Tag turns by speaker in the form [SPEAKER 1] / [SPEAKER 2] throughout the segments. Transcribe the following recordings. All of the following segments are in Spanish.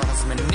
[SPEAKER 1] cause me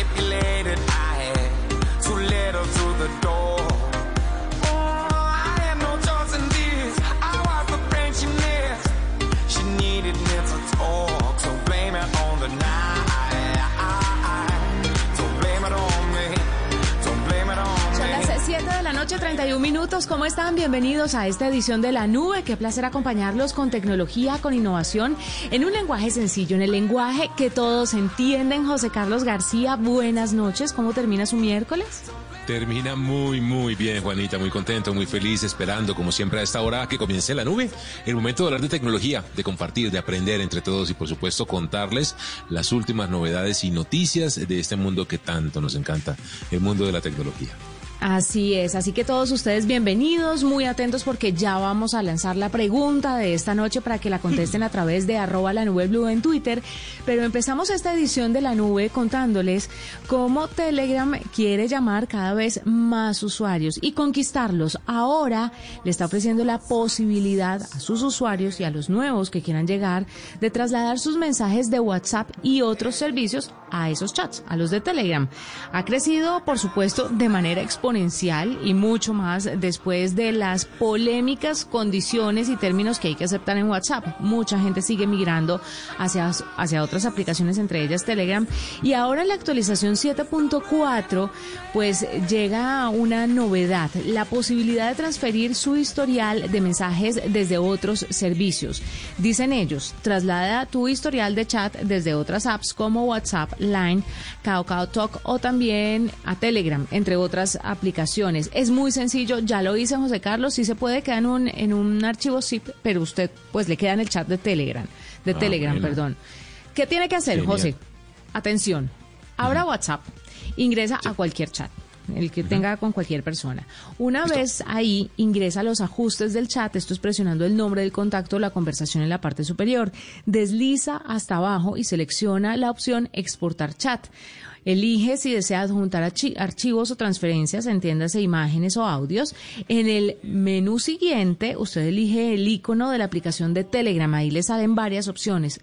[SPEAKER 2] 31 minutos. ¿Cómo están? Bienvenidos a esta edición de La Nube. Qué placer acompañarlos con tecnología, con innovación, en un lenguaje sencillo, en el lenguaje que todos entienden. José Carlos García, buenas noches. ¿Cómo termina su miércoles?
[SPEAKER 3] Termina muy, muy bien, Juanita, muy contento, muy feliz, esperando, como siempre, a esta hora que comience la nube. El momento de hablar de tecnología, de compartir, de aprender entre todos y, por supuesto, contarles las últimas novedades y noticias de este mundo que tanto nos encanta, el mundo de la tecnología.
[SPEAKER 2] Así es, así que todos ustedes bienvenidos, muy atentos porque ya vamos a lanzar la pregunta de esta noche para que la contesten a través de arroba la nube blue en Twitter. Pero empezamos esta edición de la nube contándoles cómo Telegram quiere llamar cada vez más usuarios y conquistarlos. Ahora le está ofreciendo la posibilidad a sus usuarios y a los nuevos que quieran llegar de trasladar sus mensajes de WhatsApp y otros servicios a esos chats, a los de Telegram. Ha crecido, por supuesto, de manera exponencial y mucho más después de las polémicas condiciones y términos que hay que aceptar en WhatsApp. Mucha gente sigue migrando hacia, hacia otras aplicaciones, entre ellas Telegram. Y ahora en la actualización 7.4, pues llega una novedad, la posibilidad de transferir su historial de mensajes desde otros servicios. Dicen ellos, traslada tu historial de chat desde otras apps como WhatsApp, Line, KakaoTalk Talk o también a Telegram, entre otras aplicaciones. Es muy sencillo, ya lo hice José Carlos, sí se puede quedar en un, en un archivo zip, pero usted pues le queda en el chat de Telegram, de
[SPEAKER 3] Ah,
[SPEAKER 2] Telegram, perdón. ¿Qué tiene que hacer,
[SPEAKER 3] Genial.
[SPEAKER 2] José? Atención, abra WhatsApp, ingresa a cualquier chat. El que tenga con cualquier persona. Una vez ahí ingresa a los ajustes del chat, esto es presionando el nombre del contacto, la conversación en la parte superior. Desliza hasta abajo y selecciona la opción exportar chat. Elige si desea adjuntar archi- archivos o transferencias, entiéndase imágenes o audios. En el menú siguiente, usted elige el icono de la aplicación de Telegram. Ahí le salen varias opciones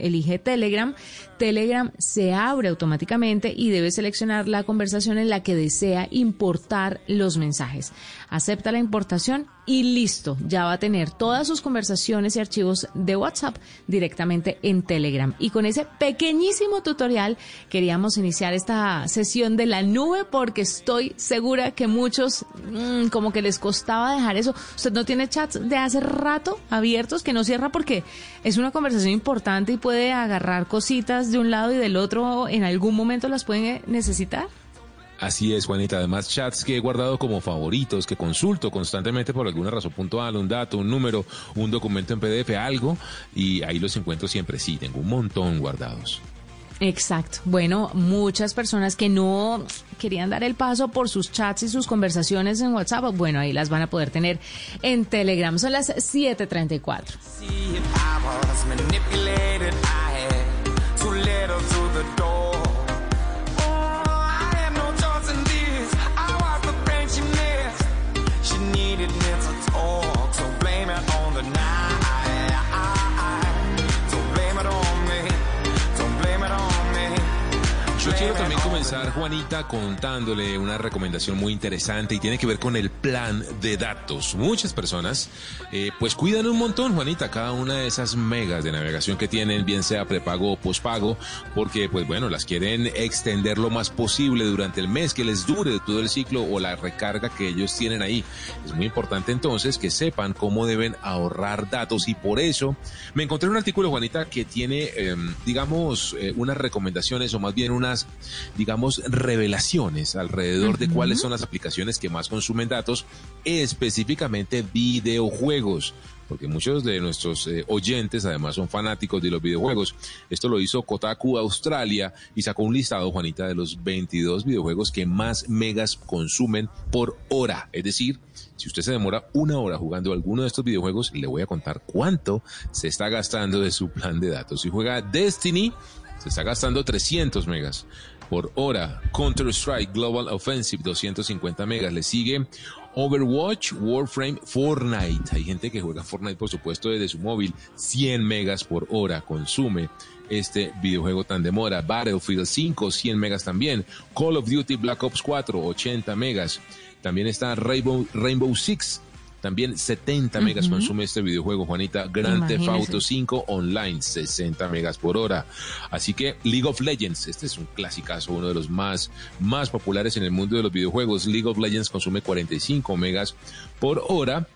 [SPEAKER 2] elige Telegram, Telegram se abre automáticamente y debe seleccionar la conversación en la que desea importar los mensajes. Acepta la importación y listo, ya va a tener todas sus conversaciones y archivos de WhatsApp directamente en Telegram. Y con ese pequeñísimo tutorial queríamos iniciar esta sesión de la nube porque estoy segura que muchos mm, como que les costaba dejar eso. Usted no tiene chats de hace rato abiertos que no cierra porque es una conversación importante y puede agarrar cositas de un lado y del otro. En algún momento las puede necesitar.
[SPEAKER 3] Así es, Juanita. Además, chats que he guardado como favoritos, que consulto constantemente por alguna razón puntual, un dato, un número, un documento en PDF, algo, y ahí los encuentro siempre. Sí, tengo un montón guardados.
[SPEAKER 2] Exacto. Bueno, muchas personas que no querían dar el paso por sus chats y sus conversaciones en WhatsApp, bueno, ahí las van a poder tener en Telegram. Son las 7:34.
[SPEAKER 1] See me
[SPEAKER 3] comenzar, Juanita, contándole una recomendación muy interesante y tiene que ver con el plan de datos. Muchas personas, eh, pues cuidan un montón, Juanita, cada una de esas megas de navegación que tienen, bien sea prepago o pospago, porque, pues bueno, las quieren extender lo más posible durante el mes que les dure todo el ciclo o la recarga que ellos tienen ahí. Es muy importante entonces que sepan cómo deben ahorrar datos y por eso me encontré un artículo, Juanita, que tiene, eh, digamos, eh, unas recomendaciones o más bien unas, digamos, revelaciones alrededor de cuáles son las aplicaciones que más consumen datos, específicamente videojuegos. Porque muchos de nuestros eh, oyentes además son fanáticos de los videojuegos. Esto lo hizo Kotaku Australia y sacó un listado, Juanita, de los 22 videojuegos que más megas consumen por hora. Es decir, si usted se demora una hora jugando alguno de estos videojuegos, le voy a contar cuánto se está gastando de su plan de datos. Si juega Destiny, se está gastando 300 megas por hora. Counter-Strike Global Offensive, 250 megas. Le sigue Overwatch, Warframe, Fortnite. Hay gente que juega Fortnite, por supuesto, desde su móvil. 100 megas por hora consume este videojuego tan demora. Battlefield 5, 100 megas también. Call of Duty Black Ops 4, 80 megas. También está Rainbow, Rainbow Six, también 70 megas consume este videojuego, Juanita. Grand Theft Auto 5 online, 60 megas por hora. Así que League of Legends, este es un clasicazo, uno de los más, más populares en el mundo de los videojuegos. League of Legends consume 45 megas por hora.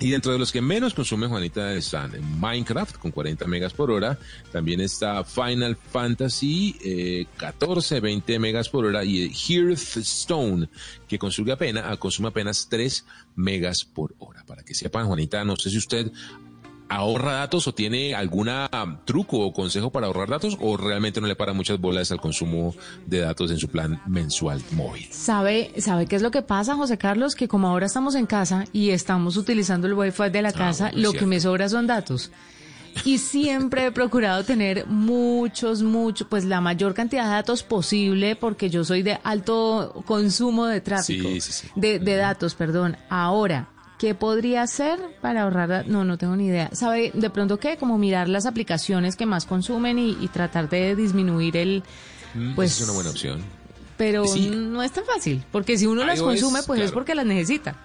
[SPEAKER 3] Y dentro de los que menos consumen, Juanita, están Minecraft con 40 megas por hora. También está Final Fantasy eh, 14, 20 megas por hora. Y Hearthstone, que consume apenas, consume apenas 3 megas por hora. Para que sepan, Juanita, no sé si usted ahorra datos o tiene alguna truco o consejo para ahorrar datos o realmente no le para muchas bolas al consumo de datos en su plan mensual móvil.
[SPEAKER 2] ¿Sabe, sabe qué es lo que pasa, José Carlos? Que como ahora estamos en casa y estamos utilizando el wifi de la
[SPEAKER 3] Ah,
[SPEAKER 2] casa,
[SPEAKER 3] bueno,
[SPEAKER 2] lo
[SPEAKER 3] cierto.
[SPEAKER 2] que me sobra son datos. Y siempre he procurado tener muchos, muchos, pues la mayor cantidad de datos posible porque yo soy de alto consumo de tráfico.
[SPEAKER 3] Sí, sí, sí.
[SPEAKER 2] De, de datos, perdón. Ahora, ¿qué podría hacer para ahorrar? No, no tengo ni idea. ¿Sabe de pronto qué? Como mirar las aplicaciones que más consumen y, y tratar de disminuir el...
[SPEAKER 3] Mm,
[SPEAKER 2] Pues,
[SPEAKER 3] esa es una buena opción.
[SPEAKER 2] Pero
[SPEAKER 3] Sí.
[SPEAKER 2] no es tan fácil, porque si uno las
[SPEAKER 3] iOS,
[SPEAKER 2] consume, pues es porque las necesita.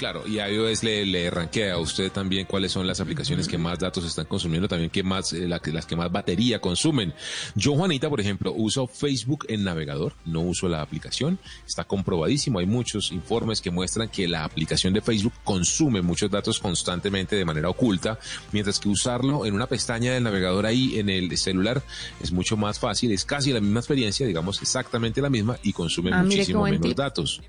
[SPEAKER 3] Claro, y iOS le, le rankea a usted también cuáles son las aplicaciones que más datos están consumiendo, también que más, eh, la las que más batería consumen. Yo, Juanita, por ejemplo, uso Facebook en navegador, no uso la aplicación, está comprobadísimo, hay muchos informes que muestran que la aplicación de Facebook consume muchos datos constantemente de manera oculta, mientras que usarlo en una pestaña del navegador ahí en el celular es mucho más fácil, es casi la misma experiencia, digamos exactamente la misma y consume
[SPEAKER 2] Ah,
[SPEAKER 3] muchísimo menos
[SPEAKER 2] tip.
[SPEAKER 3] datos.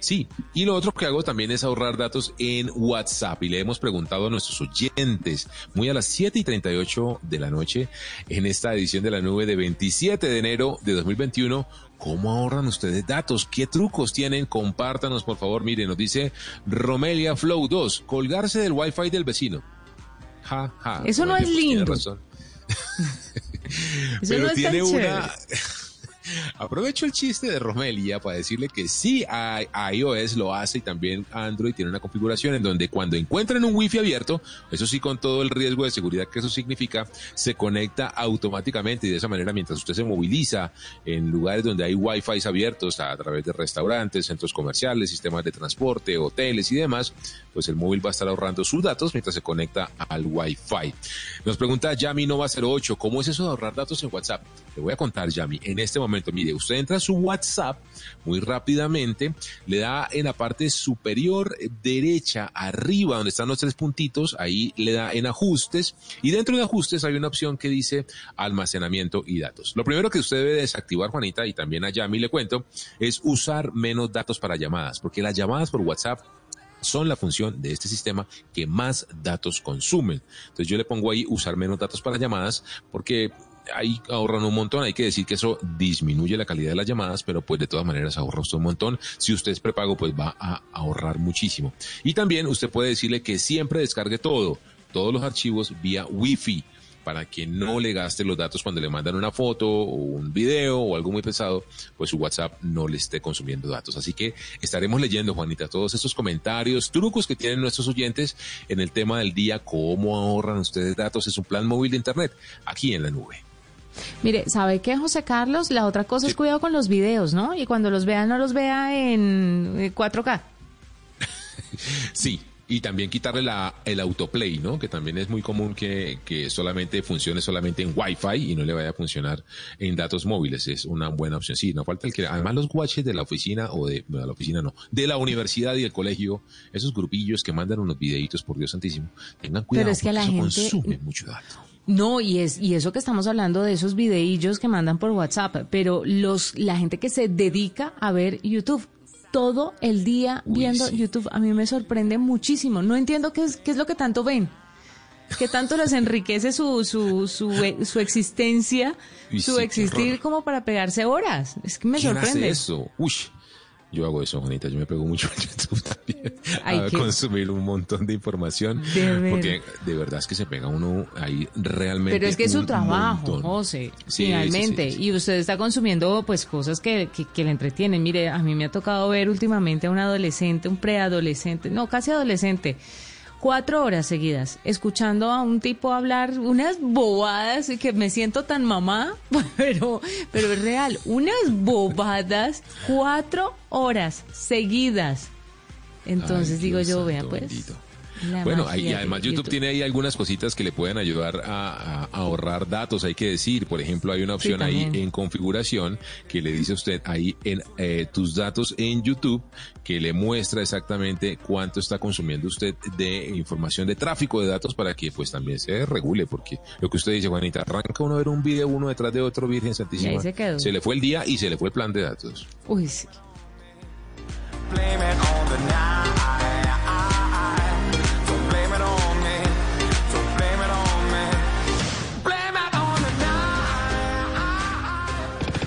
[SPEAKER 3] Sí, y lo otro que hago también es ahorrar datos en WhatsApp y le hemos preguntado a nuestros oyentes muy a las 7 y 38 de la noche en esta edición de la nube de 27 de enero de 2021. ¿Cómo ahorran ustedes datos? ¿Qué trucos tienen? Compártanos, por favor. Mire, nos dice Romelia Flow 2, colgarse del wifi del vecino. Ja, ja.
[SPEAKER 2] Eso no es
[SPEAKER 3] tiene
[SPEAKER 2] lindo.
[SPEAKER 3] razón.
[SPEAKER 2] Eso
[SPEAKER 3] Pero
[SPEAKER 2] no es tan
[SPEAKER 3] tiene una... Aprovecho el chiste de Romelia para decirle que sí, iOS lo hace y también Android tiene una configuración en donde cuando encuentran un Wi-Fi abierto, eso sí con todo el riesgo de seguridad que eso significa, se conecta automáticamente y de esa manera mientras usted se moviliza en lugares donde hay Wi-Fi abiertos a través de restaurantes, centros comerciales, sistemas de transporte, hoteles y demás, pues el móvil va a estar ahorrando sus datos mientras se conecta al Wi-Fi. Nos pregunta Yami Nova 08, ¿cómo es eso de ahorrar datos en WhatsApp? Le voy a contar, Yami, en este momento, mire, usted entra a su WhatsApp muy rápidamente, le da en la parte superior derecha, arriba, donde están los tres puntitos, ahí le da en ajustes, y dentro de ajustes hay una opción que dice almacenamiento y datos. Lo primero que usted debe desactivar, Juanita, y también a Yami le cuento, es usar menos datos para llamadas, porque las llamadas por WhatsApp son la función de este sistema que más datos consumen. Entonces yo le pongo ahí usar menos datos para llamadas porque ahí ahorran un montón. Hay que decir que eso disminuye la calidad de las llamadas, pero pues de todas maneras ahorra usted un montón. Si usted es prepago, pues va a ahorrar muchísimo. Y también usted puede decirle que siempre descargue todo, todos los archivos vía Wi-Fi para que no le gaste los datos cuando le mandan una foto o un video o algo muy pesado, pues su WhatsApp no le esté consumiendo datos. Así que estaremos leyendo, Juanita, todos estos comentarios, trucos que tienen nuestros oyentes en el tema del día, cómo ahorran ustedes datos. Es un plan móvil de Internet aquí en la nube.
[SPEAKER 2] Mire, ¿sabe qué, José Carlos? La otra cosa es cuidado con los videos, ¿no? Y cuando los vea, no los vea en eh, 4K.
[SPEAKER 3] Sí. Y también quitarle la, el autoplay, ¿no? Que también es muy común que, que solamente funcione solamente en Wi-Fi y no le vaya a funcionar en datos móviles. Es una buena opción. Sí, no falta el que, además los watches de la oficina o de, de la oficina no, de la universidad y del colegio, esos grupillos que mandan unos videitos, por Dios santísimo, tengan cuidado
[SPEAKER 2] es que a la gente-
[SPEAKER 3] consume mucho dato.
[SPEAKER 2] No, y es y eso que estamos hablando de esos videillos que mandan por WhatsApp, pero los la gente que se dedica a ver YouTube todo el día
[SPEAKER 3] Uy,
[SPEAKER 2] viendo
[SPEAKER 3] sí.
[SPEAKER 2] YouTube a mí me sorprende muchísimo. No entiendo qué es qué es lo que tanto ven. ¿Qué tanto les enriquece su su su, su existencia,
[SPEAKER 3] Uy,
[SPEAKER 2] su
[SPEAKER 3] sí,
[SPEAKER 2] existir como para pegarse horas? Es que me
[SPEAKER 3] ¿Quién
[SPEAKER 2] sorprende.
[SPEAKER 3] hace eso? Uy. Yo hago eso, Juanita. Yo me pego mucho en YouTube también.
[SPEAKER 2] Hay
[SPEAKER 3] a consumir un montón de información.
[SPEAKER 2] De
[SPEAKER 3] porque de verdad es que se pega uno ahí realmente.
[SPEAKER 2] Pero es que es su trabajo,
[SPEAKER 3] montón.
[SPEAKER 2] José,
[SPEAKER 3] Sí,
[SPEAKER 2] finalmente.
[SPEAKER 3] sí, sí, sí.
[SPEAKER 2] Y usted está consumiendo pues cosas que, que, que le entretienen. Mire, a mí me ha tocado ver últimamente a un adolescente, un preadolescente, no, casi adolescente, cuatro horas seguidas, escuchando a un tipo hablar unas bobadas y que me siento tan mamá, pero, pero es real, unas bobadas, cuatro horas seguidas. Entonces
[SPEAKER 3] Ay,
[SPEAKER 2] digo
[SPEAKER 3] Dios
[SPEAKER 2] yo, vea
[SPEAKER 3] santo
[SPEAKER 2] pues. La
[SPEAKER 3] Bueno, y
[SPEAKER 2] de
[SPEAKER 3] además YouTube, tiene ahí algunas cositas que le pueden ayudar a, a ahorrar datos, hay que decir. Por ejemplo, hay una
[SPEAKER 2] Sí,
[SPEAKER 3] opción ahí en configuración que le dice a usted ahí en eh, tus datos en YouTube que le muestra exactamente cuánto está consumiendo usted de información de tráfico de datos para que pues también se regule, porque lo que usted dice, Juanita, arranca uno a ver un video uno detrás de otro, Virgen Santísima.
[SPEAKER 2] Y ahí se quedó.
[SPEAKER 3] le fue el día y se le fue el plan de datos.
[SPEAKER 2] Uy, sí.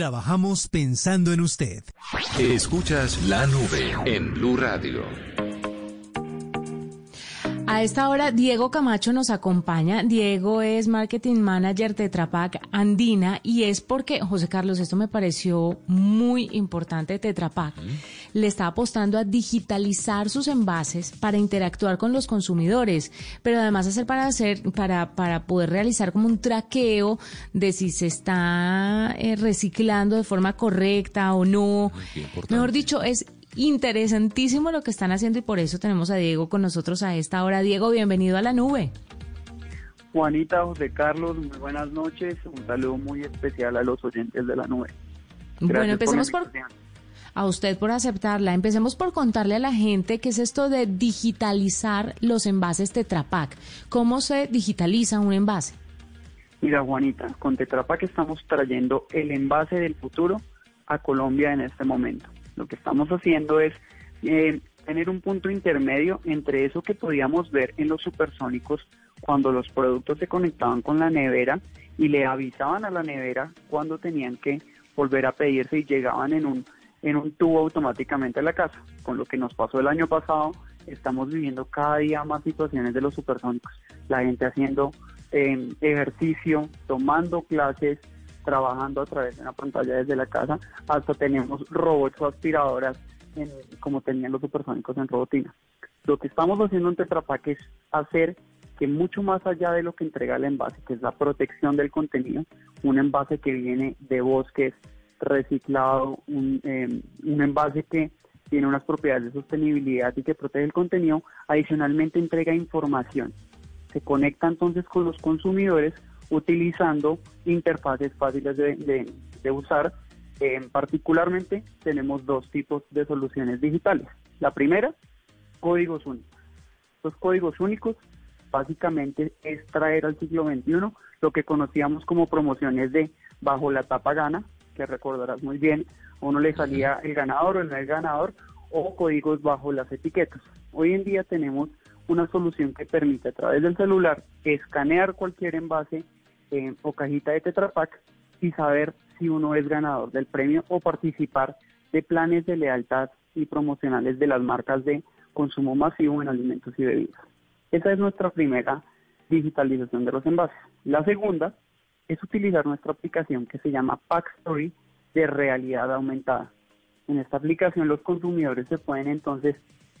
[SPEAKER 4] Trabajamos pensando en usted.
[SPEAKER 5] Escuchas la nube en Blue Radio.
[SPEAKER 2] A esta hora, Diego Camacho nos acompaña. Diego es Marketing Manager de Tetrapac Andina y es porque, José Carlos, esto me pareció muy importante. Tetrapac le está apostando a digitalizar sus envases para interactuar con los consumidores, pero además hacer para hacer, para, para poder realizar como un traqueo de si se está eh, reciclando de forma correcta o no. Mejor dicho, es interesantísimo lo que están haciendo y por eso tenemos a Diego con nosotros a esta hora. Diego, bienvenido a la nube.
[SPEAKER 6] Juanita, José Carlos, muy buenas noches. Un saludo muy especial a los oyentes de la nube. Gracias
[SPEAKER 2] bueno, empecemos por, a usted por aceptarla. Empecemos por contarle a la gente qué es esto de digitalizar los envases Tetra Pak. ¿Cómo se digitaliza un envase?
[SPEAKER 6] Mira, Juanita, con Tetra Pak estamos trayendo el envase del futuro a Colombia en este momento. Lo que estamos haciendo es eh, tener un punto intermedio entre eso que podíamos ver en los supersónicos cuando los productos se conectaban con la nevera y le avisaban a la nevera cuando tenían que volver a pedirse y llegaban en un en un tubo automáticamente a la casa. Con lo que nos pasó el año pasado, estamos viviendo cada día más situaciones de los supersónicos. La gente haciendo eh, ejercicio, tomando clases, trabajando a través de una pantalla desde la casa, hasta tenemos robots o aspiradoras en- como tenían los supersónicos en robotina. Lo que estamos haciendo en Tetra Pak es hacer que mucho más allá de lo que entrega el envase, que es la protección del contenido, un envase que viene de bosques, reciclado, un, eh, un envase que tiene unas propiedades de sostenibilidad y que protege el contenido, adicionalmente entrega información. Se conecta entonces con los consumidores utilizando interfaces fáciles de, de- de usar. Eh, particularmente tenemos dos tipos de soluciones digitales. La primera, códigos únicos. Estos códigos únicos básicamente es traer al siglo XXI lo que conocíamos como promociones de bajo la tapa gana, que recordarás muy bien, a uno le salía el ganador o el no el ganador, o códigos bajo las etiquetas. Hoy en día tenemos una solución que permite a través del celular escanear cualquier envase eh, o cajita de Tetra y saber si uno es ganador del premio o participar de planes de lealtad y promocionales de las marcas de consumo masivo en alimentos y bebidas. Esa es nuestra primera digitalización de los envases. La segunda es utilizar nuestra aplicación que se llama Pack Story de realidad aumentada. En esta aplicación los consumidores se pueden entonces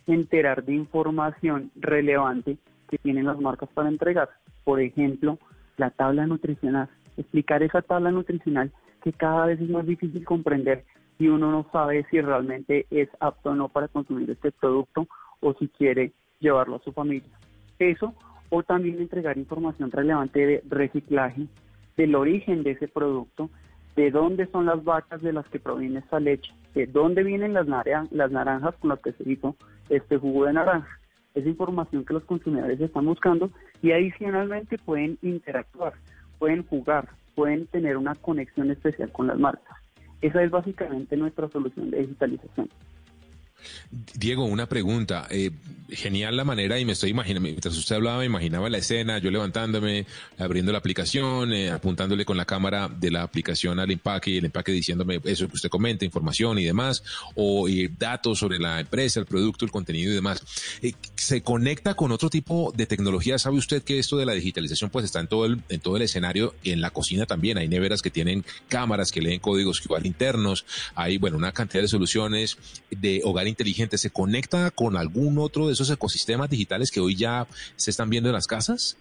[SPEAKER 6] enterar de información relevante que tienen las marcas para entregar. Por ejemplo, la tabla nutricional. Explicar esa tabla nutricional que cada vez es más difícil comprender y uno no sabe si realmente es apto o no para consumir este producto o si quiere llevarlo a su familia. Eso o también entregar información relevante de reciclaje, del origen de ese producto, de dónde son las vacas de las que proviene esta leche, de dónde vienen las, las naranjas con las que se hizo este jugo de naranja. Esa información que los consumidores están buscando y adicionalmente pueden interactuar, pueden jugar, pueden tener una conexión especial con las marcas. Esa es básicamente nuestra solución de digitalización.
[SPEAKER 3] Diego, una pregunta. Eh, genial la manera y me estoy imaginando, mientras usted hablaba, me imaginaba la escena, yo levantándome, abriendo la aplicación, eh, apuntándole con la cámara de la aplicación al empaque y el empaque diciéndome eso que usted comenta, información y demás, o datos sobre la empresa, el producto, el contenido y demás. Eh, ¿Se conecta con otro tipo de tecnología? ¿Sabe usted que esto de la digitalización pues está en todo el, en todo el escenario, en la cocina también? Hay neveras que tienen cámaras que leen códigos igual internos, hay, bueno, una cantidad de soluciones de hogar inteligente. ¿Se conecta con algún otro de esos ecosistemas digitales que hoy ya se están viendo en las casas?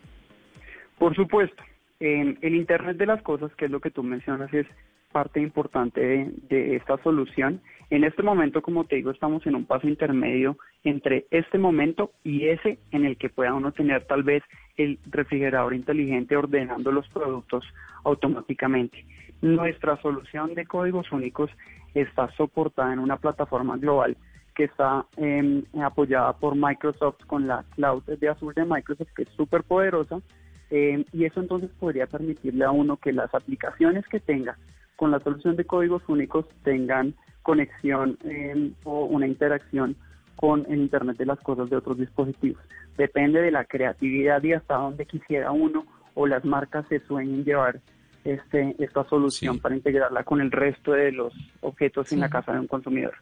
[SPEAKER 6] Por supuesto. el Internet de las Cosas, que es lo que tú mencionas, es parte importante de, esta solución. En este momento, como te digo, estamos en un paso intermedio entre este momento y ese en el que pueda uno tener tal vez el refrigerador inteligente ordenando los productos automáticamente. Nuestra solución de códigos únicos está soportada en una plataforma global que está em, apoyada por Microsoft con la cloud de Azure de Microsoft, que es súper poderosa, em, y eso entonces podría permitirle a uno que las aplicaciones que tenga con la solución de códigos únicos tengan conexión em, o una interacción con el Internet de las Cosas de otros dispositivos. Depende de la creatividad y hasta dónde quisiera uno o las marcas se sueñen llevar este, esta solución para integrarla con el resto de los objetos en la casa de un consumidor.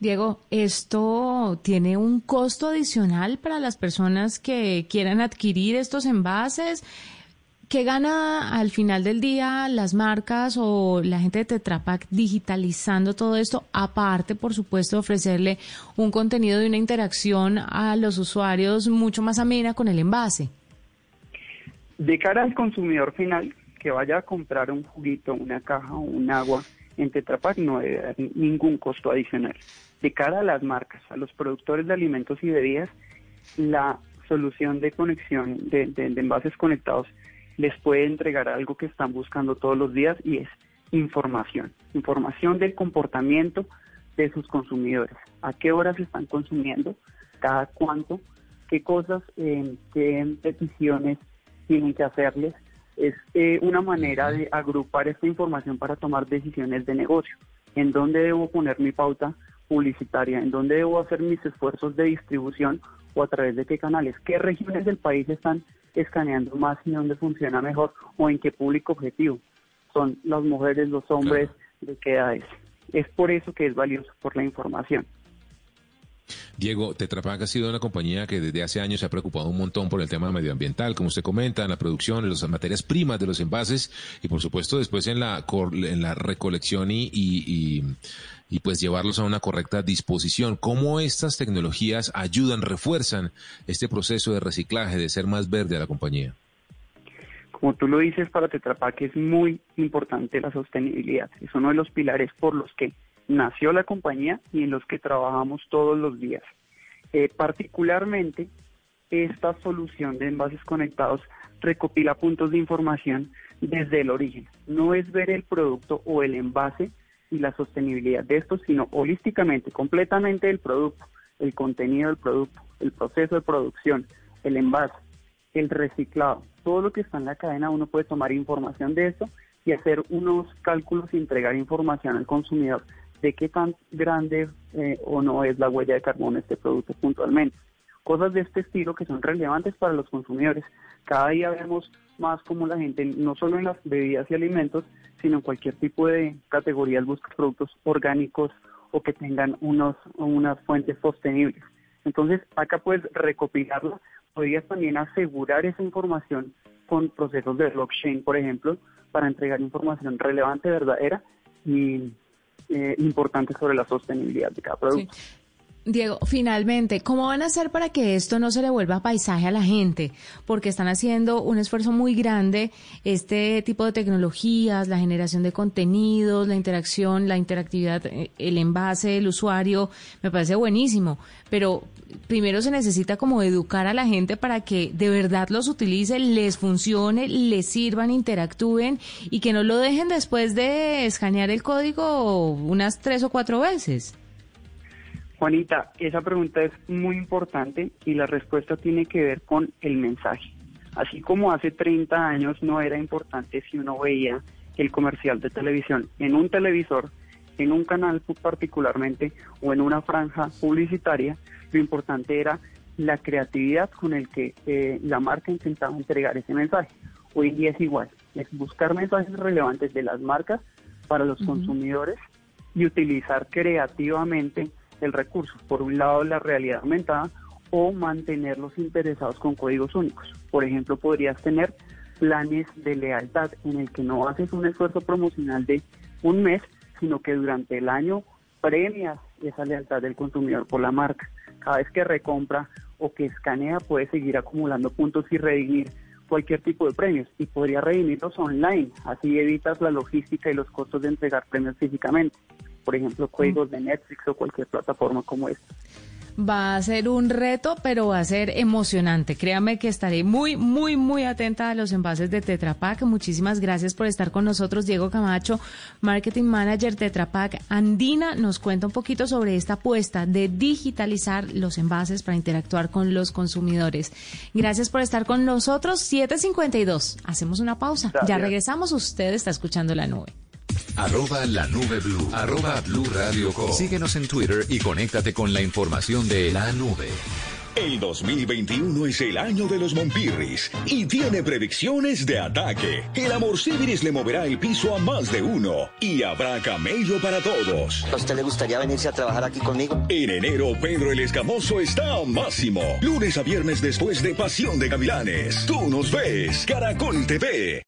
[SPEAKER 2] Diego, ¿esto tiene un costo adicional para las personas que quieran adquirir estos envases? ¿Qué gana al final del día las marcas o la gente de Tetra Pak digitalizando todo esto? Aparte, por supuesto, ofrecerle un contenido de una interacción a los usuarios mucho más amena con el envase.
[SPEAKER 6] De cara al consumidor final que vaya a comprar un juguito, una caja o un agua, en Tetra Pak no debe haber ningún costo adicional. De cara a las marcas, a los productores de alimentos y bebidas, la solución de conexión de, envases conectados les puede entregar algo que están buscando todos los días y es información, información del comportamiento de sus consumidores, a qué horas están consumiendo, cada cuánto, qué cosas, qué peticiones tienen que hacerles es eh, una manera de agrupar esta información para tomar decisiones de negocio. ¿En dónde debo poner mi pauta publicitaria? ¿En dónde debo hacer mis esfuerzos de distribución o a través de qué canales? ¿Qué regiones del país están escaneando más y dónde funciona mejor? ¿O en qué público objetivo? ¿Son las mujeres, los hombres? ¿De qué edades? Es por eso que es valioso, por la información.
[SPEAKER 3] Diego, Tetra Pak ha sido una compañía que desde hace años se ha preocupado un montón por el tema medioambiental, como usted comenta, en la producción, en las materias primas de los envases y por supuesto después en la, en la recolección y, y, y, pues llevarlos a una correcta disposición. ¿Cómo estas tecnologías ayudan, refuerzan este proceso de reciclaje, de ser más verde a la compañía?
[SPEAKER 6] Como tú lo dices, para Tetra Pak es muy importante la sostenibilidad. Es uno de los pilares por los que nació la compañía y en los que trabajamos todos los días. Eh, particularmente, esta solución de envases conectados recopila puntos de información desde el origen. No es ver el producto o el envase y la sostenibilidad de esto, sino holísticamente, completamente el producto, el contenido del producto, el proceso de producción, el envase, el reciclado, todo lo que está en la cadena, uno puede tomar información de esto y hacer unos cálculos y entregar información al consumidor de qué tan grande eh, o no es la huella de carbono este producto puntualmente. Cosas de este estilo que son relevantes para los consumidores. Cada día vemos más como la gente, no solo en las bebidas y alimentos, sino en cualquier tipo de categorías busca productos orgánicos o que tengan unos, unas fuentes sostenibles. Entonces, acá puedes recopilarla, podrías también asegurar esa información con procesos de blockchain, por ejemplo, para entregar información relevante, verdadera y eh, importantes sobre la sostenibilidad de cada producto.
[SPEAKER 2] Diego, finalmente, ¿cómo van a hacer para que esto no se le vuelva paisaje a la gente? Porque están haciendo un esfuerzo muy grande, este tipo de tecnologías, la generación de contenidos, la interacción, la interactividad, eh, el envase, el usuario, me parece buenísimo. Pero primero se necesita como educar a la gente para que de verdad los utilice, les funcione, les sirvan, interactúen y que no lo dejen después de escanear el código unas tres o cuatro veces.
[SPEAKER 6] Juanita, esa pregunta es muy importante y la respuesta tiene que ver con el mensaje. Así como hace 30 años no era importante si uno veía el comercial de televisión en un televisor, en un canal particularmente o en una franja publicitaria, lo importante era la creatividad con el que eh, la marca intentaba entregar ese mensaje. Hoy en día es igual, es buscar mensajes relevantes de las marcas para los consumidores y utilizar creativamente el recurso. Por un lado, la realidad aumentada o mantenerlos interesados con códigos únicos. Por ejemplo, podrías tener planes de lealtad en el que no haces un esfuerzo promocional de un mes, sino que durante el año premias esa lealtad del consumidor por la marca. Cada vez que recompra o que escanea puede seguir acumulando puntos y redimir cualquier tipo de premios y podría redimirlos online, así evitas la logística y los costos de entregar premios físicamente por ejemplo, juegos de Netflix o cualquier plataforma como esta.
[SPEAKER 2] Va a ser un reto, pero va a ser emocionante. Créame que estaré muy, muy, muy atenta a los envases de Tetra Pak. Muchísimas gracias por estar con nosotros. Diego Camacho, Marketing Manager Tetra Pak Andina, nos cuenta un poquito sobre esta apuesta de digitalizar los envases para interactuar con los consumidores. Gracias por estar con nosotros. 752. Hacemos una pausa. Ya regresamos. Usted está escuchando la nube.
[SPEAKER 7] Arroba la nube blue. Arroba blue radio com. Síguenos en Twitter y conéctate con la información de la nube.
[SPEAKER 8] El 2021 es el año de los Monpirris y tiene predicciones de ataque. El amor Civiris le moverá el piso a más de uno y habrá camello para todos.
[SPEAKER 9] ¿A usted le gustaría venirse a trabajar aquí conmigo?
[SPEAKER 8] En enero, Pedro el Escamoso está a máximo. Lunes a viernes después de Pasión de Gavilanes. Tú nos ves, Caracol TV.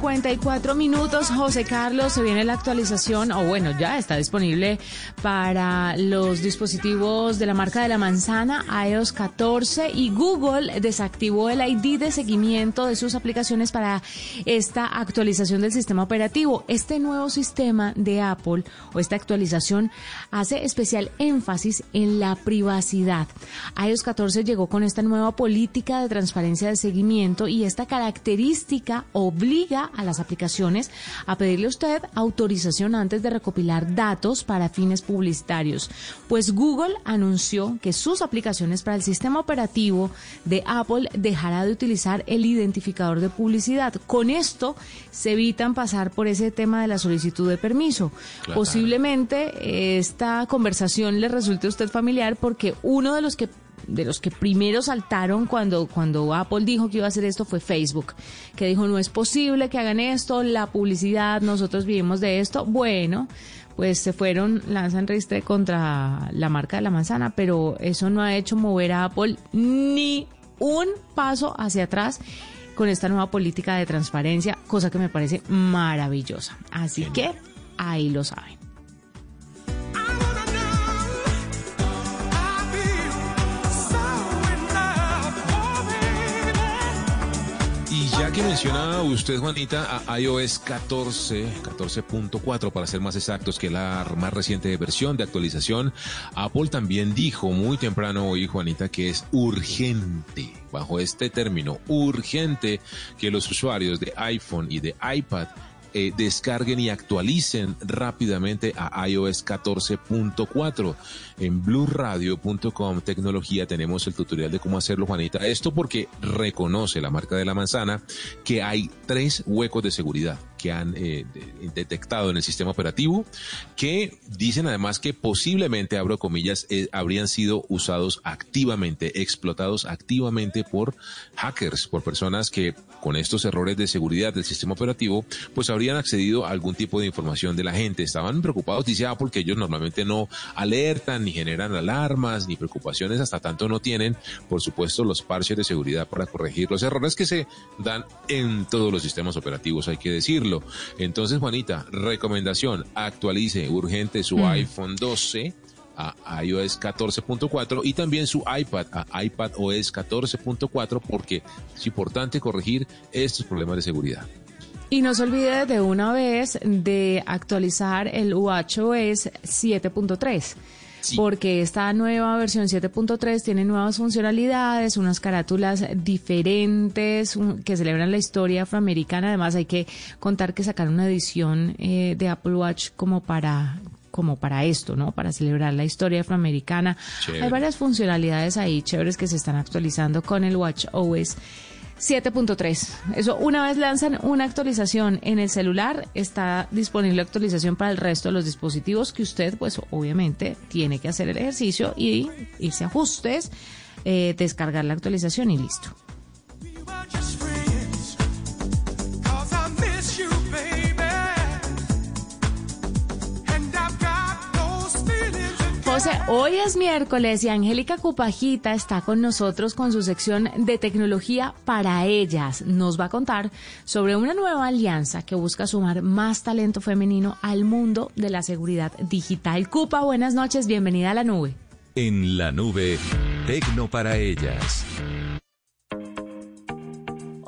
[SPEAKER 2] 54 minutos. José Carlos, se viene la actualización, o bueno, ya está disponible para los dispositivos de la marca de la manzana, iOS 14, y Google desactivó el ID de seguimiento de sus aplicaciones para esta actualización del sistema operativo. Este nuevo sistema de Apple, o esta actualización, hace especial énfasis en la privacidad. iOS 14 llegó con esta nueva política de transparencia de seguimiento y esta característica obliga a las aplicaciones a pedirle a usted autorización antes de recopilar datos para fines publicitarios. Pues Google anunció que sus aplicaciones para el sistema operativo de Apple dejará de utilizar el identificador de publicidad. Con esto se evitan pasar por ese tema de la solicitud de permiso.
[SPEAKER 3] Claro.
[SPEAKER 2] Posiblemente eh, esta conversación le resulte a usted familiar porque uno de los que de los que primero saltaron cuando, cuando Apple dijo que iba a hacer esto fue Facebook, que dijo no es posible que hagan esto, la publicidad, nosotros vivimos de esto. Bueno, pues se fueron, lanzan registre contra la marca de la manzana, pero eso no ha hecho mover a Apple ni un paso hacia atrás con esta nueva política de transparencia, cosa que me parece maravillosa. Así que ahí lo saben.
[SPEAKER 3] Ya que mencionaba usted, Juanita, a iOS 14, 14.4 para ser más exactos, que la más reciente versión de actualización, Apple también dijo muy temprano hoy, Juanita, que es urgente, bajo este término, urgente que los usuarios de iPhone y de iPad eh, descarguen y actualicen rápidamente a iOS 14.4. En blueradio.com tecnología tenemos el tutorial de cómo hacerlo, Juanita. Esto porque reconoce la marca de la manzana que hay tres huecos de seguridad que han eh, de- detectado en el sistema operativo que dicen además que posiblemente, abro comillas, eh, habrían sido usados activamente, explotados activamente por hackers, por personas que con estos errores de seguridad del sistema operativo, pues habrían accedido a algún tipo de información de la gente. Estaban preocupados, dice Apple, que ellos normalmente no alertan ni generan alarmas ni preocupaciones, hasta tanto no tienen, por supuesto, los parches de seguridad para corregir los errores que se dan en todos los sistemas operativos, hay que decirlo. Entonces, Juanita, recomendación, actualice urgente su iPhone 12 a iOS 14.4 y también su iPad a iPad OS 14.4 porque es importante corregir estos problemas de seguridad.
[SPEAKER 2] Y no se olvide de una vez de actualizar el WatchOS 7.3. Porque esta nueva versión 7.3 tiene nuevas funcionalidades, unas carátulas diferentes un- que celebran la historia afroamericana. Además, hay que contar que sacaron una edición eh, de Apple Watch como para como para esto, ¿no? Para celebrar la historia afroamericana.
[SPEAKER 10] Chévere.
[SPEAKER 2] Hay varias funcionalidades ahí chéveres que se están actualizando con el Watch OS 7.3. Eso, una vez lanzan una actualización en el celular, está disponible la actualización para el resto de los dispositivos que usted, pues obviamente, tiene que hacer el ejercicio y irse a ajustes, eh, descargar la actualización y listo. Hoy es miércoles y Angélica Cupajita está con nosotros con su sección de tecnología para ellas. Nos va a contar sobre una nueva alianza que busca sumar más talento femenino al mundo de la seguridad digital. Cupa, buenas noches, bienvenida a la nube.
[SPEAKER 5] En la nube, Tecno para ellas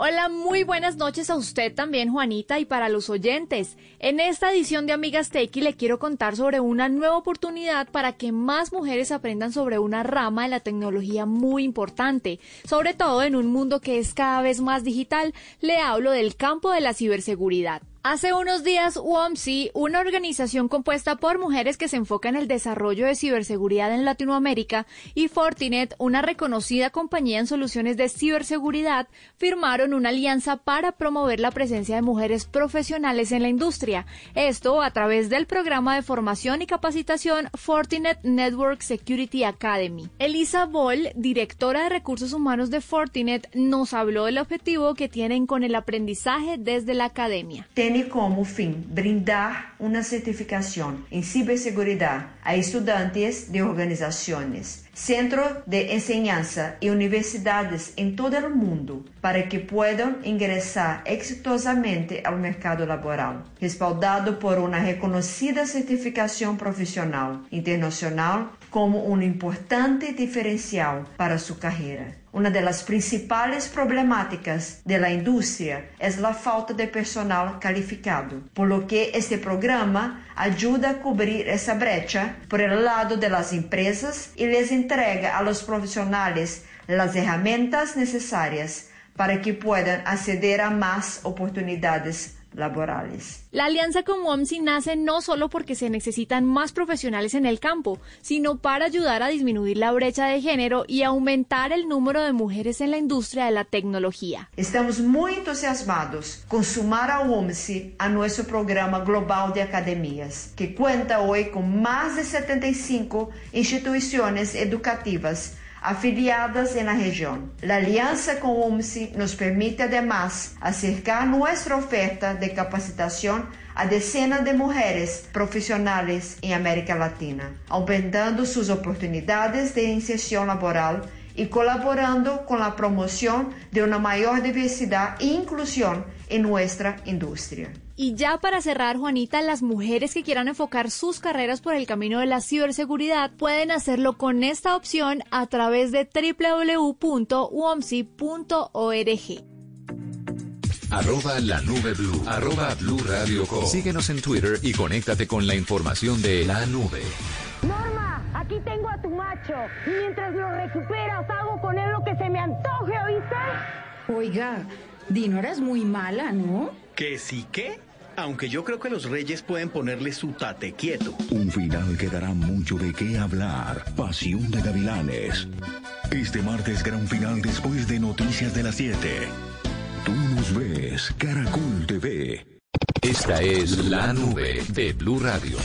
[SPEAKER 11] Hola, muy buenas noches a usted también, Juanita, y para los oyentes. En esta edición de Amigas Tequi le quiero contar sobre una nueva oportunidad para que más mujeres aprendan sobre una rama de la tecnología muy importante, sobre todo en un mundo que es cada vez más digital. Le hablo del campo de la ciberseguridad. Hace unos días, WOMSI, una organización compuesta por mujeres que se enfoca en el desarrollo de ciberseguridad en Latinoamérica, y Fortinet, una reconocida compañía en soluciones de ciberseguridad, firmaron una alianza para promover la presencia de mujeres profesionales en la industria. Esto a través del programa de formación y capacitación Fortinet Network Security Academy. Elisa Boll, directora de recursos humanos de Fortinet, nos habló del objetivo que tienen con el aprendizaje desde la academia.
[SPEAKER 12] Tiene como fin brindar una certificación en ciberseguridad a estudiantes de organizaciones, centros de enseñanza y universidades en todo el mundo para que puedan ingresar exitosamente al mercado laboral, respaldado por una reconocida certificación profesional internacional como un importante diferencial para su carrera. Una de las principales problemáticas de la industria es la falta de personal calificado, por lo que este programa ayuda a cubrir esa brecha por el lado de las empresas y les entrega a los profesionales las herramientas necesarias para que puedan acceder a más oportunidades laborales.
[SPEAKER 11] La alianza con WOMSI nace no solo porque se necesitan más profesionales en el campo, sino para ayudar a disminuir la brecha de género y aumentar el número de mujeres en la industria de la tecnología.
[SPEAKER 12] Estamos muy entusiasmados con sumar a UOMSI a nuestro programa global de academias, que cuenta hoy con más de 75 instituciones educativas afiliadas en la región. La alianza con UMSI nos permite además acercar nuestra oferta de capacitación a decenas de mujeres profissionais em América Latina, aumentando suas oportunidades de inserção laboral e colaborando com a promoção de uma maior diversidade e inclusão em nossa indústria.
[SPEAKER 11] Y ya para cerrar, Juanita, las mujeres que quieran enfocar sus carreras por el camino de la ciberseguridad pueden hacerlo con esta opción a través de www.uomsi.org.
[SPEAKER 13] Arroba la nube blue. Arroba blue radio com. Síguenos en Twitter y conéctate con la información de la nube.
[SPEAKER 10] Norma, aquí tengo a tu macho. Y mientras lo recuperas, hago con él lo que se me antoje, ¿oíste?
[SPEAKER 14] Oiga, Dinora es muy mala, ¿no?
[SPEAKER 15] ¿Que sí qué? Aunque yo creo que los reyes pueden ponerle su tate quieto.
[SPEAKER 8] Un final que dará mucho de qué hablar. Pasión de Gavilanes. Este martes gran final después de Noticias de las 7. Tú nos ves, Caracol TV.
[SPEAKER 13] Esta es la nube de Blue Radio.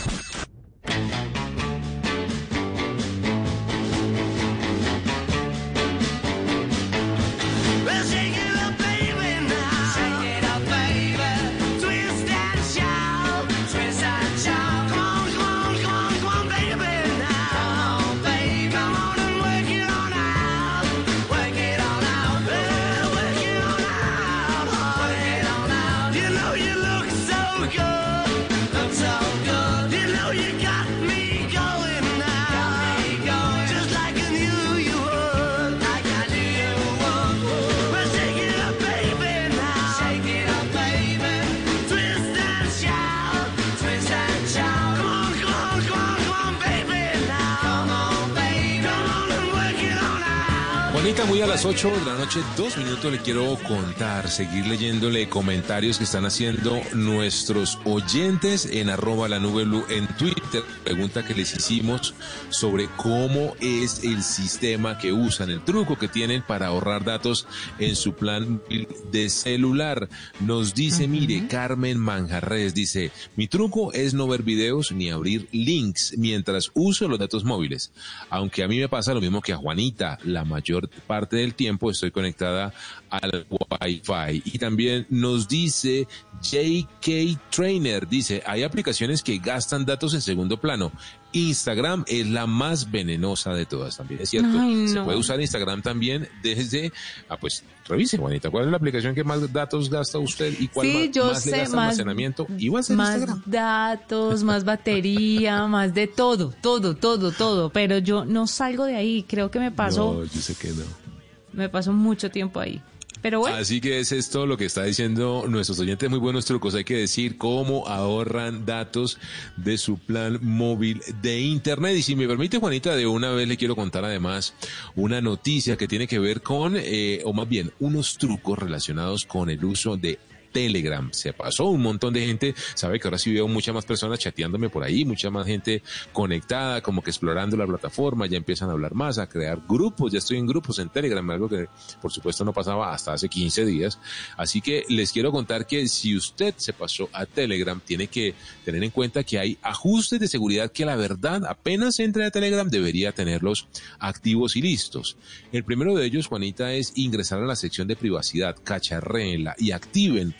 [SPEAKER 3] A las 8 de la noche, dos minutos le quiero contar, seguir leyéndole comentarios que están haciendo nuestros oyentes en arroba la nube blue en Twitter. Pregunta que les hicimos sobre cómo es el sistema que usan, el truco que tienen para ahorrar datos en su plan de celular. Nos dice, mire, Carmen Manjarres dice, mi truco es no ver videos ni abrir links mientras uso los datos móviles. Aunque a mí me pasa lo mismo que a Juanita, la mayor parte del tiempo estoy conectada al Wi-Fi. Y también nos dice JK Trainer, dice, hay aplicaciones que gastan datos en segundo plano. Instagram es la más venenosa de todas también, es cierto.
[SPEAKER 2] Ay,
[SPEAKER 3] Se puede usar Instagram también desde, ah, pues revise, Juanita, ¿cuál es la aplicación que más datos gasta usted y cuál
[SPEAKER 2] Sí,
[SPEAKER 3] más,
[SPEAKER 2] yo
[SPEAKER 3] más le
[SPEAKER 2] sé,
[SPEAKER 3] gasta
[SPEAKER 2] más-
[SPEAKER 3] almacenamiento? Y va a ser
[SPEAKER 2] más
[SPEAKER 3] Instagram.
[SPEAKER 2] datos, más batería, más de todo, todo, todo, todo. Pero yo no salgo de ahí. Creo que me paso,
[SPEAKER 3] No, yo sé que no.
[SPEAKER 2] Me paso mucho tiempo ahí. Pero bueno,
[SPEAKER 3] Así que es esto lo que está diciendo nuestros oyentes. Muy buenos trucos. Hay que decir cómo ahorran datos de su plan móvil de Internet. Y si me permite, Juanita, de una vez le quiero contar además una noticia que tiene que ver con, eh, o más bien, unos trucos relacionados con el uso de Telegram. Se pasó un montón de gente. Sabe que ahora sí veo muchas más personas chateándome por ahí, mucha más gente conectada, como que explorando la plataforma. Ya empiezan a hablar más, a crear grupos. Ya estoy en grupos en Telegram, algo que por supuesto no pasaba hasta hace 15 días. Así que les quiero contar que si usted se pasó a Telegram, tiene que tener en cuenta que hay ajustes de seguridad que la verdad apenas entre a Telegram debería tenerlos activos y listos. El primero de ellos, Juanita, es ingresar a la sección de privacidad, cacharréenla y activen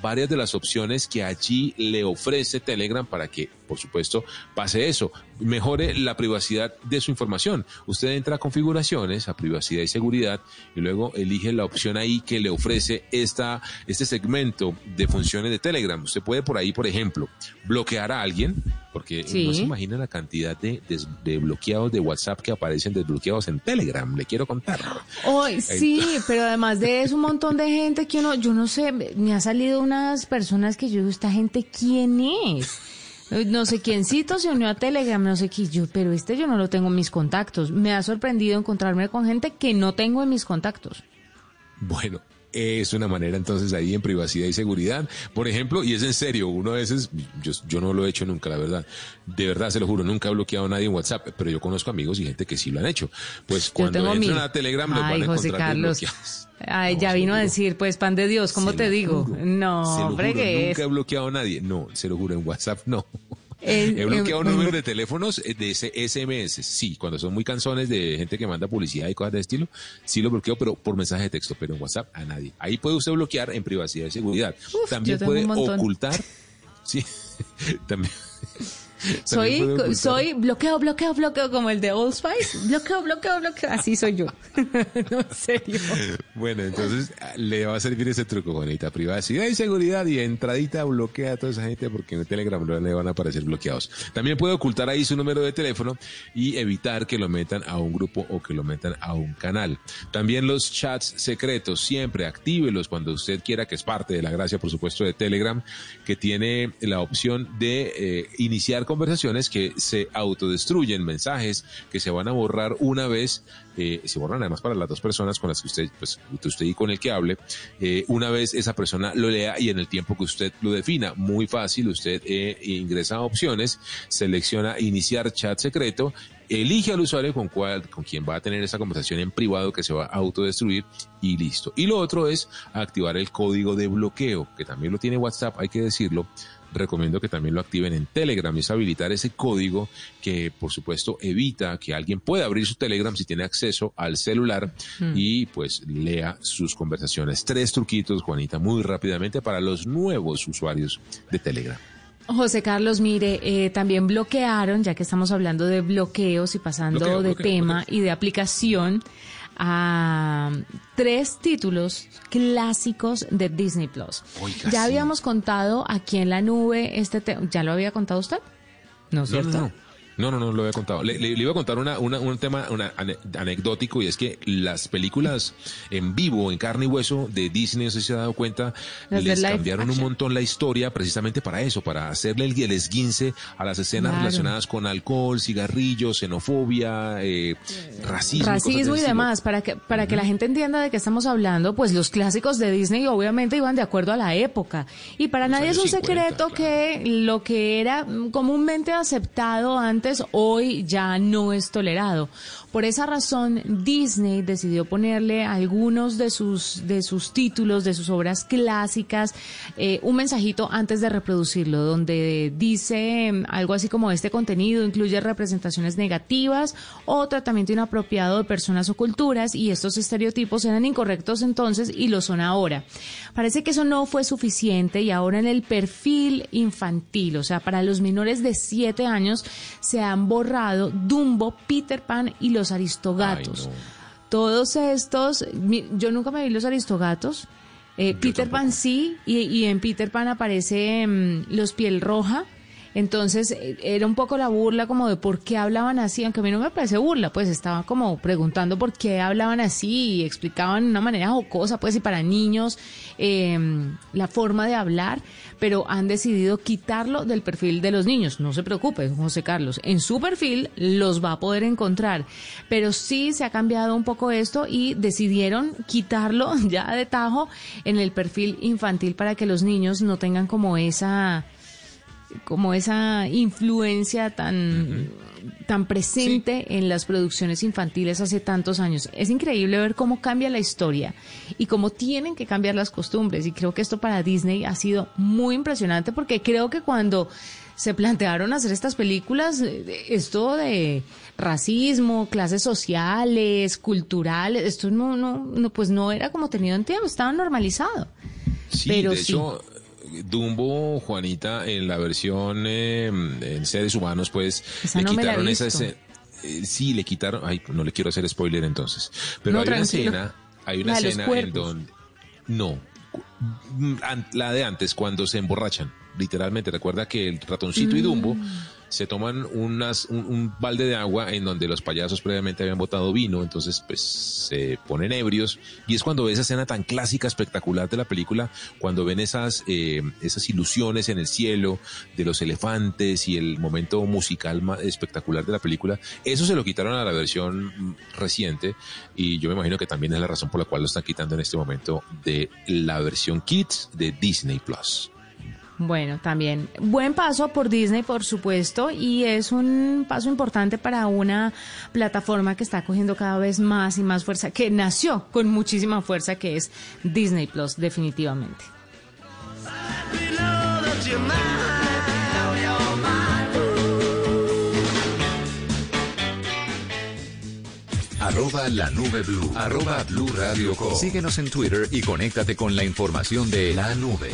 [SPEAKER 3] varias de las opciones que allí le ofrece Telegram para que, por supuesto, pase eso, mejore la privacidad de su información. Usted entra a configuraciones, a privacidad y seguridad, y luego elige la opción ahí que le ofrece esta, este segmento de funciones de Telegram. Usted puede por ahí, por ejemplo, bloquear a alguien, porque
[SPEAKER 2] Sí.
[SPEAKER 3] no se imagina la cantidad de, des- de bloqueados de WhatsApp que aparecen desbloqueados en Telegram. Le quiero contar.
[SPEAKER 2] Hoy sí, pero además de eso, un montón de gente que uno, yo no sé, me ha salido unas personas que yo digo, ¿esta gente quién es? No sé quiéncito se unió a Telegram, no sé qué, yo, pero este yo no lo tengo en mis contactos. Me ha sorprendido encontrarme con gente que no tengo en mis contactos.
[SPEAKER 3] Bueno, es una manera entonces ahí en privacidad y seguridad. Por ejemplo, y es en serio, uno a veces, yo, yo no lo he hecho nunca, la verdad. De verdad, se lo juro, nunca he bloqueado a nadie en WhatsApp, pero yo conozco amigos y gente que sí lo han hecho. Pues cuando entran
[SPEAKER 2] mi-
[SPEAKER 3] a Telegram los
[SPEAKER 2] Ay,
[SPEAKER 3] van a
[SPEAKER 2] José
[SPEAKER 3] encontrar
[SPEAKER 2] Carlos.
[SPEAKER 3] desbloqueados.
[SPEAKER 2] Ay, ya vino a decir, pues pan de Dios, ¿cómo
[SPEAKER 3] Se
[SPEAKER 2] te digo?
[SPEAKER 3] juro.
[SPEAKER 2] No,
[SPEAKER 3] se lo
[SPEAKER 2] hombre, que
[SPEAKER 3] nunca he bloqueado a nadie. No, se lo juro, en WhatsApp no.
[SPEAKER 2] El-
[SPEAKER 3] He bloqueado
[SPEAKER 2] el-
[SPEAKER 3] números de teléfonos eh, de ese SMS. Sí, cuando son muy canzones de gente que manda publicidad y cosas de estilo, sí lo bloqueo, pero por mensaje de texto, pero en WhatsApp a nadie. Ahí puede usted bloquear en privacidad y seguridad. También puede
[SPEAKER 2] un
[SPEAKER 3] ocultar. Sí, también.
[SPEAKER 2] Soy, soy bloqueo, bloqueo, bloqueo, como el de Old Spice. Bloqueo, bloqueo, bloqueo. Así soy yo. no, en serio.
[SPEAKER 3] Bueno, entonces ah, le va a servir ese truco, Juanita. Privacidad y seguridad y entradita bloquea a toda esa gente porque en Telegram no le van a aparecer bloqueados. También puede ocultar ahí su número de teléfono y evitar que lo metan a un grupo o que lo metan a un canal. También los chats secretos, siempre actívelos cuando usted quiera, que es parte de la gracia, por supuesto, de Telegram, que tiene la opción de eh, iniciar conversaciones que se autodestruyen, mensajes que se van a borrar una vez, eh, se borran además para las dos personas con las que usted, pues, usted y con el que hable, eh, una vez esa persona lo lea y en el tiempo que usted lo defina. Muy fácil, usted eh, ingresa a opciones, selecciona iniciar chat secreto, elige al usuario con cual, con quien va a tener esa conversación en privado que se va a autodestruir y listo. Y lo otro es activar el código de bloqueo, que también lo tiene WhatsApp, hay que decirlo. Recomiendo que también lo activen en Telegram, es habilitar ese código que por supuesto evita que alguien pueda abrir su Telegram si tiene acceso al celular
[SPEAKER 2] Mm.
[SPEAKER 3] y pues lea sus conversaciones. Tres truquitos, Juanita, muy rápidamente para los nuevos usuarios de Telegram.
[SPEAKER 2] José Carlos, mire, eh, también bloquearon, ya que estamos hablando de bloqueos y pasando
[SPEAKER 3] Bloqueo,
[SPEAKER 2] de
[SPEAKER 3] bloqueo,
[SPEAKER 2] tema y de aplicación, a tres títulos clásicos de Disney Plus.
[SPEAKER 3] Oiga,
[SPEAKER 2] ya
[SPEAKER 3] sí.
[SPEAKER 2] habíamos contado aquí en la nube este tema. ¿Ya lo había contado usted? No,
[SPEAKER 3] No,
[SPEAKER 2] ¿cierto?
[SPEAKER 3] no, no. No, no, no lo había contado. Le, le- le iba a contar una, una- un tema una, ane- anecdótico y es que las películas en vivo, en carne y hueso de Disney, no sé si se ha dado cuenta, les cambiaron un montón la historia precisamente para eso, para hacerle el, el esguince a las escenas
[SPEAKER 2] Claro.
[SPEAKER 3] relacionadas con alcohol, cigarrillos, xenofobia, eh, racismo.
[SPEAKER 2] Racismo y demás, para que, para que la gente entienda de qué estamos hablando, pues los clásicos de Disney obviamente iban de acuerdo a la época. Y para nadie es un
[SPEAKER 3] 50,
[SPEAKER 2] secreto que lo que era mm, comúnmente aceptado antes, hoy ya no es tolerado. Por esa razón, Disney decidió ponerle a algunos de sus, de sus títulos, de sus obras clásicas, eh, un mensajito antes de reproducirlo, donde dice mm, algo así como este contenido incluye representaciones negativas o tratamiento inapropiado de personas o culturas y estos estereotipos eran incorrectos entonces y lo son ahora. Parece que eso no fue suficiente y ahora en el perfil infantil, o sea, para los menores de 7 años se han borrado Dumbo, Peter Pan y los Aristogatos. Todos estos, yo nunca me vi los Aristogatos. Eh, Peter Pan sí, y, y en Peter Pan aparece mm, los piel roja. Entonces eh, era un poco la burla como de por qué hablaban así, aunque a mí no me parece burla, pues estaba como preguntando por qué hablaban así y explicaban de una manera jocosa, pues y para niños eh, la forma de hablar, pero han decidido quitarlo del perfil de los niños. No se preocupe, José Carlos, en su perfil los va a poder encontrar, pero sí se ha cambiado un poco esto y decidieron quitarlo ya de tajo en el perfil infantil para que los niños no tengan como esa como esa influencia tan, tan presente en las producciones infantiles hace tantos años. Es increíble ver cómo cambia la historia y cómo tienen que cambiar las costumbres. Y creo que esto para Disney ha sido muy impresionante porque creo que cuando se plantearon hacer estas películas, eh, esto de racismo, clases sociales, culturales, esto no, no, no, pues no era como tenido en tiempo, estaba normalizado.
[SPEAKER 3] Sí,
[SPEAKER 2] Pero
[SPEAKER 3] de
[SPEAKER 2] sí.
[SPEAKER 3] hecho, Dumbo, Juanita, en la versión eh, en seres humanos, pues
[SPEAKER 2] Esa
[SPEAKER 3] le
[SPEAKER 2] no
[SPEAKER 3] quitaron esa escena. eh, sí, le quitaron. Ay, no le quiero hacer spoiler entonces. Pero
[SPEAKER 2] No,
[SPEAKER 3] hay una escena, hay una escena en donde. No. mm, La de antes, cuando se emborrachan. Literalmente, recuerda que el ratoncito y Dumbo
[SPEAKER 2] Mm.
[SPEAKER 3] Se toman unas, un, balde de agua en donde los payasos previamente habían botado vino, entonces pues se ponen ebrios y es cuando ves esa escena tan clásica, espectacular de la película, cuando ven esas, eh, esas ilusiones en el cielo de los elefantes y el momento musical espectacular de la película, eso se lo quitaron a la versión mm, reciente y yo me imagino que también es la razón por la cual lo están quitando en este momento de la versión Kids de Disney Plus.
[SPEAKER 2] Bueno, también. Buen paso por Disney, por supuesto, y es un paso importante para una plataforma que está cogiendo cada vez más y más fuerza, que nació con muchísima fuerza, que es Disney Plus, definitivamente.
[SPEAKER 5] arroba la nube blue, arroba blue radio com. Síguenos en Twitter y conéctate con la información de la nube.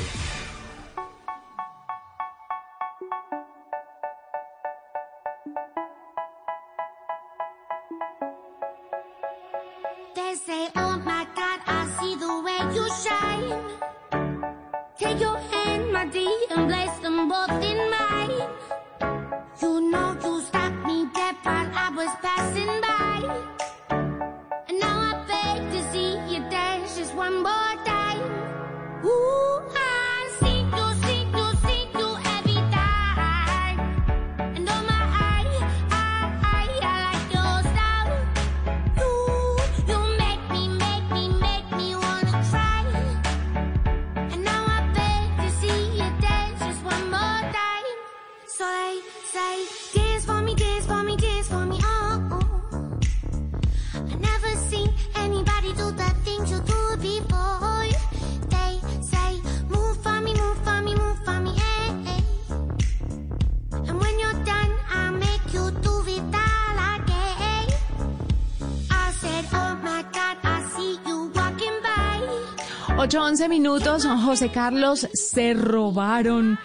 [SPEAKER 2] 8-11 minutos, José Carlos, se robaron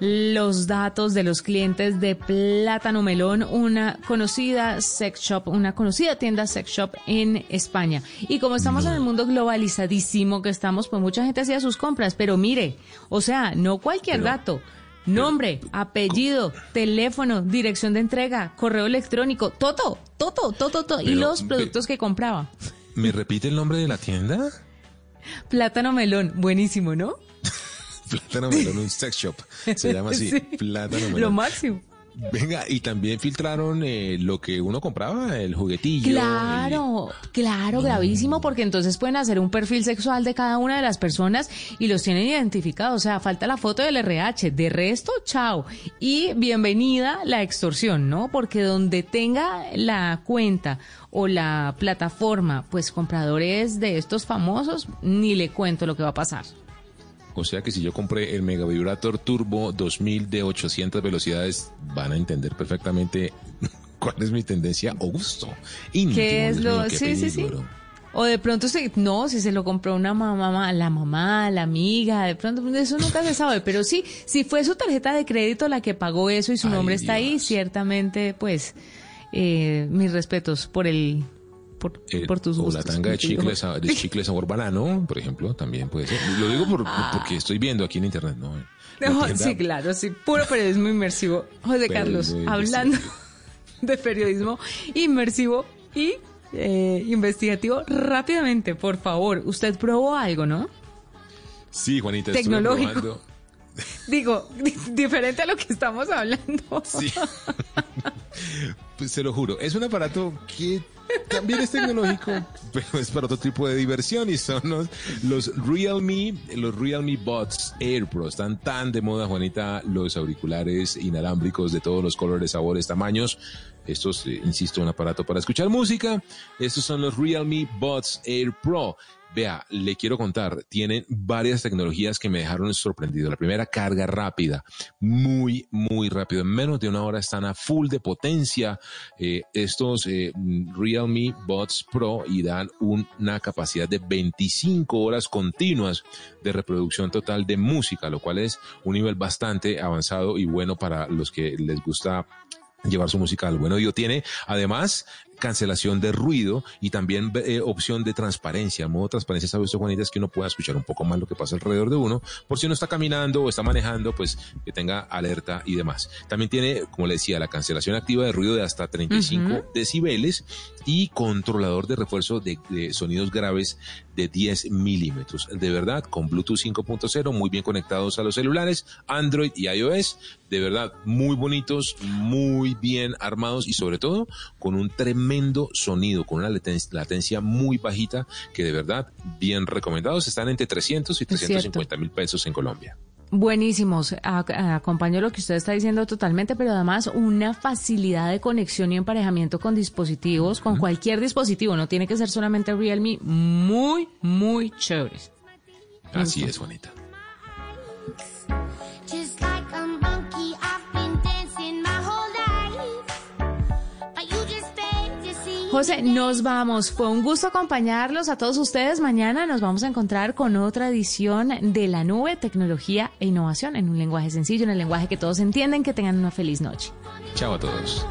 [SPEAKER 2] los datos de los clientes de Plátano Melón, una conocida sex shop, una conocida tienda sex shop en España. Y como estamos en el mundo globalizadísimo que estamos, pues mucha gente hacía sus compras, pero mire, o sea, no cualquier dato. Nombre, apellido, teléfono, dirección de entrega, correo electrónico, todo, todo, todo, todo. Y los productos que compraba.
[SPEAKER 3] ¿Me repite el nombre de la tienda?
[SPEAKER 2] Plátano melón, buenísimo, ¿no?
[SPEAKER 3] Plátano Melón, un sex shop. Se llama así,
[SPEAKER 2] Sí.
[SPEAKER 3] Plátano Melón.
[SPEAKER 2] Lo máximo.
[SPEAKER 3] Venga, y también filtraron eh, lo que uno compraba, el juguetillo.
[SPEAKER 2] Claro, claro, gravísimo, porque entonces pueden hacer un perfil sexual de cada una de las personas y los tienen identificados. O sea, falta la foto del RH. De resto, chao. Y bienvenida la extorsión, ¿no? Porque donde tenga la cuenta o la plataforma, pues compradores de estos famosos, ni le cuento lo que va a pasar.
[SPEAKER 3] O sea que si yo compré el Mega Vibrator Turbo 2000 de 800 velocidades, van a entender perfectamente cuál es mi tendencia o gusto. íntimo,
[SPEAKER 2] ¿Qué es lo...? sí, sí, sí. O de pronto, se, no, si se lo compró una mamá, la mamá, la amiga, de pronto, eso nunca se sabe. Pero sí, si fue su tarjeta de crédito la que pagó eso y su
[SPEAKER 3] Ay,
[SPEAKER 2] nombre está ahí, ciertamente, pues, eh, mis respetos por el, por,
[SPEAKER 3] El-
[SPEAKER 2] por tus
[SPEAKER 3] o
[SPEAKER 2] gustos.
[SPEAKER 3] la tanga de chicle, sa- de chicle sabor banano, por ejemplo, también puede ser. Lo digo por-
[SPEAKER 2] Ah.
[SPEAKER 3] porque estoy viendo aquí en internet, ¿no?
[SPEAKER 2] Sí, claro, sí, puro periodismo inmersivo. José Carlos, hablando de periodismo inmersivo y eh, investigativo, rápidamente, por favor, usted probó algo, ¿no?
[SPEAKER 3] Sí, Juanita, estuve
[SPEAKER 2] Tecnológico.
[SPEAKER 3] probando.
[SPEAKER 2] Digo, di- diferente a lo que estamos hablando.
[SPEAKER 3] Sí. Pues se lo juro, es un aparato que también es tecnológico, pero es para otro tipo de diversión y son los, Realme, los Realme Buds Air Pro. Están tan de moda, Juanita, los auriculares inalámbricos de todos los colores, sabores, tamaños. Estos, eh, insisto, un aparato para escuchar música. Estos son los Realme Buds Air Pro. Vea, le quiero contar, tienen varias tecnologías que me dejaron sorprendido. La primera, carga rápida, muy, muy rápido. En menos de una hora están a full de potencia eh, estos eh, Realme Buds Pro y dan un- una capacidad de 25 horas continuas de reproducción total de música, lo cual es un nivel bastante avanzado y bueno para los que les gusta llevar su música al buen oído. Tiene además cancelación de ruido y también eh, opción de transparencia. Modo transparencia, sabe usted, Juanita, es que uno pueda escuchar un poco más lo que pasa alrededor de uno, por si uno está caminando o está manejando, pues que tenga alerta y demás. También tiene, como le decía, la cancelación activa de ruido de hasta 35
[SPEAKER 16] Ujú.
[SPEAKER 3] decibeles y controlador de refuerzo de, de sonidos graves de 10 milímetros. De verdad, con Bluetooth 5.0, muy bien conectados a los celulares, Android y iOS. De verdad, muy bonitos, muy bien armados y sobre todo con un tremendo sonido, con una laten- latencia muy bajita que de verdad, bien recomendados. Están entre 300 y
[SPEAKER 2] Es cierto.
[SPEAKER 3] 350 mil pesos en Colombia.
[SPEAKER 2] Buenísimos, acompaño lo que usted está diciendo totalmente, pero además una facilidad de conexión y emparejamiento con dispositivos, con cualquier dispositivo, no tiene que ser solamente Realme, muy, muy chéveres.
[SPEAKER 3] Así es, Juanita.
[SPEAKER 2] José, nos vamos. Fue un gusto acompañarlos a todos ustedes. Mañana nos vamos a encontrar con otra edición de la nube, tecnología e innovación en un lenguaje sencillo, en el lenguaje que todos entienden. Que tengan una feliz noche.
[SPEAKER 3] Chao a todos.